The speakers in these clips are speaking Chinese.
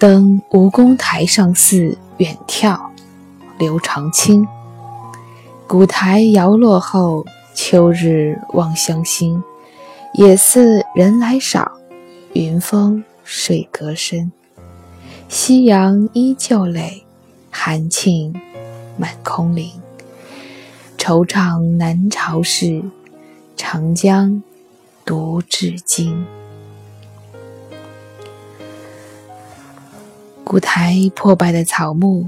登吴宫台上寺远眺，刘长卿。古台摇落后，秋日望乡心。也似人来少，云峰水隔深。夕阳依旧垒，寒磬满空林。惆怅南朝事，长江独至今。古台破败的草木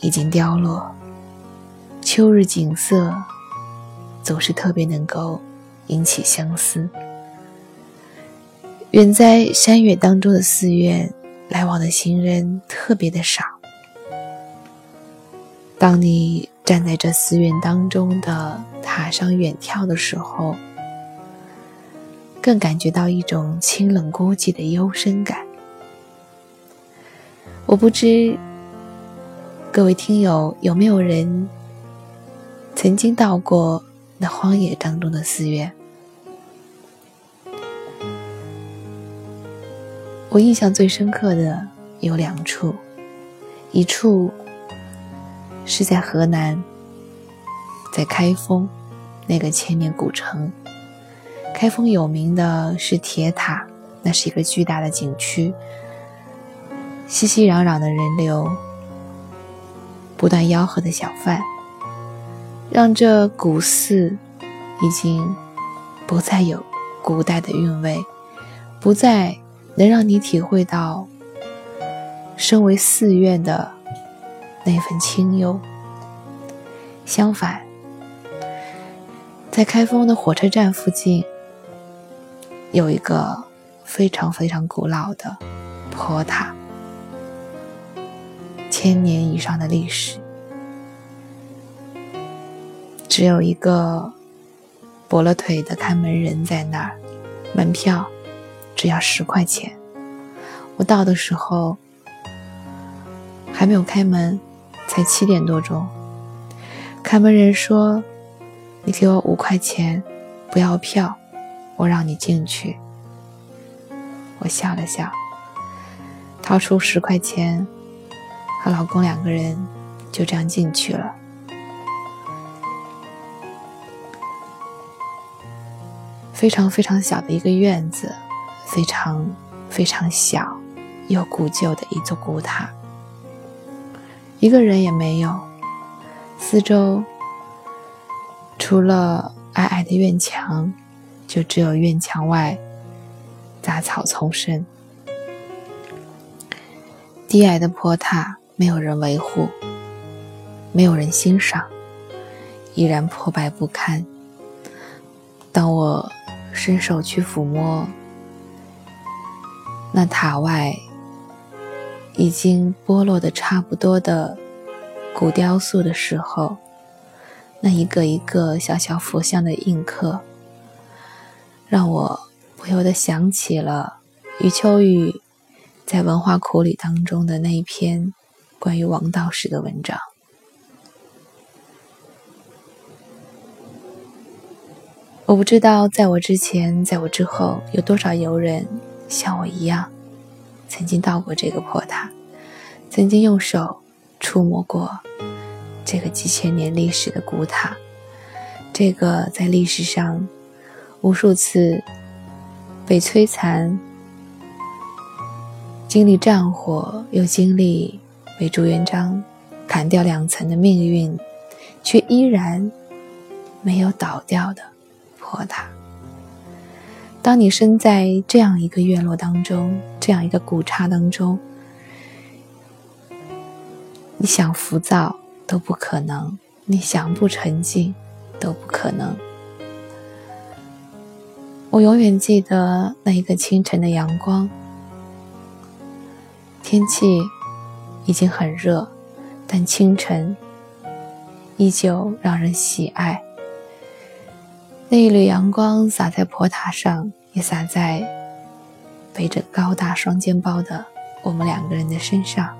已经凋落，秋日景色总是特别能够引起相思。远在山岳当中的寺院，来往的行人特别的少。当你站在这寺院当中的塔上远眺的时候，更感觉到一种清冷孤寂的幽深感。我不知各位听友有没有人曾经到过那荒野当中的寺院？我印象最深刻的有两处，一处是在河南，在开封那个千年古城。开封有名的是铁塔，那是一个巨大的景区。熙熙攘攘的人流，不断吆喝的小贩，让这古寺已经不再有古代的韵味，不再能让你体会到身为寺院的那份清幽。相反，在开封的火车站附近，有一个非常非常古老的坡塔。千年以上的历史，只有一个跛了腿的看门人在那儿，门票只要十块钱。我到的时候还没有开门，才七点多钟。看门人说：“你给我五块钱，不要票，我让你进去。”我笑了笑，掏出十块钱。和老公两个人就这样进去了。非常非常小的一个院子，非常非常小又古旧的一座古塔，一个人也没有。四周除了矮矮的院墙，就只有院墙外杂草丛生，低矮的坡塔。没有人维护，没有人欣赏，依然破败不堪。当我伸手去抚摸那塔外已经剥落的差不多的古雕塑的时候，那一个一个小小佛像的印刻，让我不由得想起了余秋雨在《文化苦旅》当中的那一篇。关于王道士的文章，我不知道在我之前，在我之后，有多少游人像我一样，曾经到过这个破塔，曾经用手触摸过这个几千年历史的古塔，这个在历史上无数次被摧残、经历战火，又经历。被朱元璋砍掉两层的命运，却依然没有倒掉的破塔。当你身在这样一个院落当中，这样一个古刹当中，你想浮躁都不可能，你想不沉静都不可能。我永远记得那一个清晨的阳光，天气。已经很热，但清晨依旧让人喜爱。那一缕阳光洒在坡塔上，也洒在背着高大双肩包的我们两个人的身上。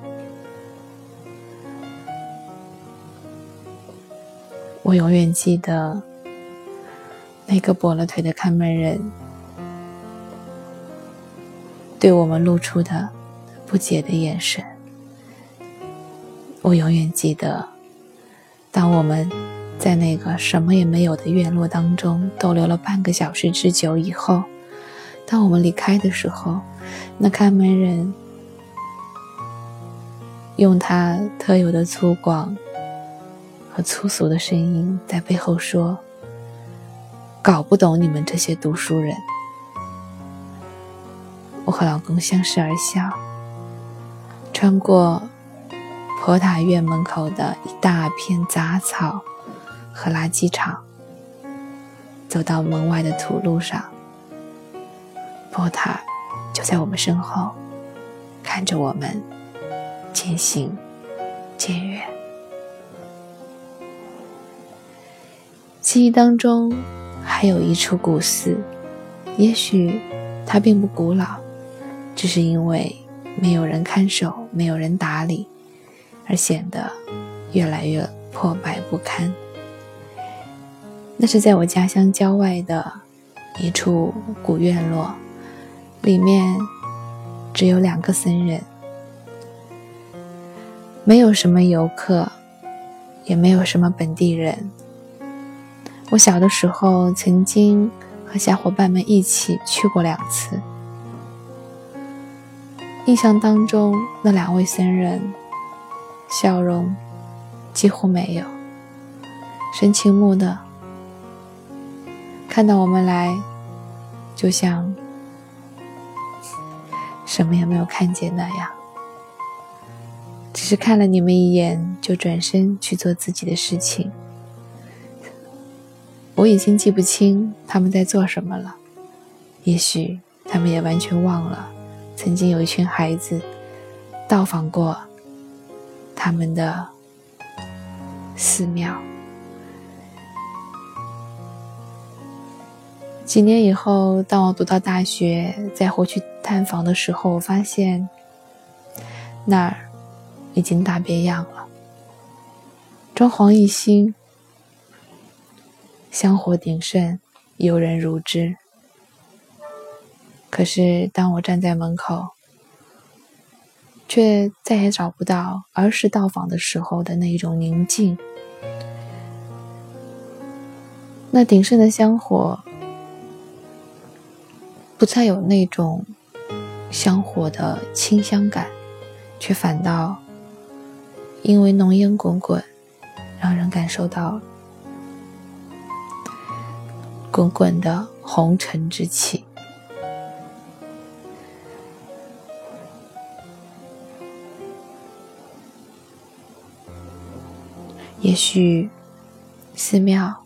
我永远记得那个跛了腿的看门人对我们露出的。不解的眼神。我永远记得，当我们在那个什么也没有的院落当中逗留了半个小时之久以后，当我们离开的时候，那看门人用他特有的粗犷和粗俗的声音在背后说：“搞不懂你们这些读书人。”我和老公相视而笑，穿过。佛塔院门口的一大片杂草和垃圾场，走到门外的土路上，佛塔就在我们身后，看着我们渐行渐远。记忆当中还有一处古寺，也许它并不古老，只是因为没有人看守，没有人打理。而显得越来越破败不堪。那是在我家乡郊外的一处古院落，里面只有两个僧人，没有什么游客，也没有什么本地人。我小的时候曾经和小伙伴们一起去过两次，印象当中那两位僧人。笑容几乎没有，神情木讷，看到我们来，就像什么也没有看见那样，只是看了你们一眼，就转身去做自己的事情。我已经记不清他们在做什么了，也许他们也完全忘了，曾经有一群孩子到访过。他们的寺庙。几年以后，当我读到大学，再回去探访的时候，我发现那儿已经大变样了，装潢一新，香火鼎盛，游人如织。可是，当我站在门口，却再也找不到儿时到访的时候的那一种宁静。那鼎盛的香火，不再有那种香火的清香感，却反倒因为浓烟滚滚，让人感受到滚滚的红尘之气。也许，寺庙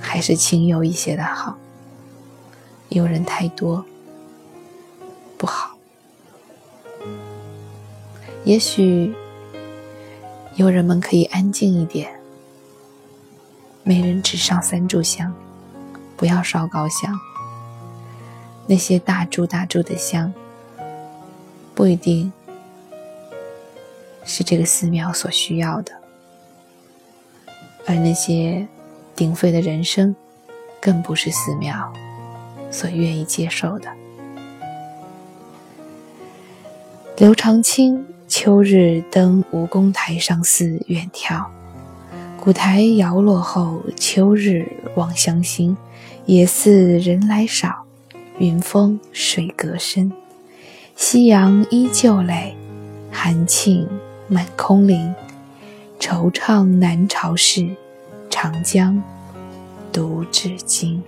还是清幽一些的好。游人太多不好。也许，游人们可以安静一点，每人只上三炷香，不要烧高香。那些大柱大柱的香，不一定是这个寺庙所需要的。而那些鼎沸的人声，更不是寺庙所愿意接受的。刘长卿秋日登吴公台上寺远眺，古台摇落后，秋日望乡心，也似人来少，云峰水隔深，夕阳依旧垒，寒磬满空林。惆怅南朝事，长江独至今。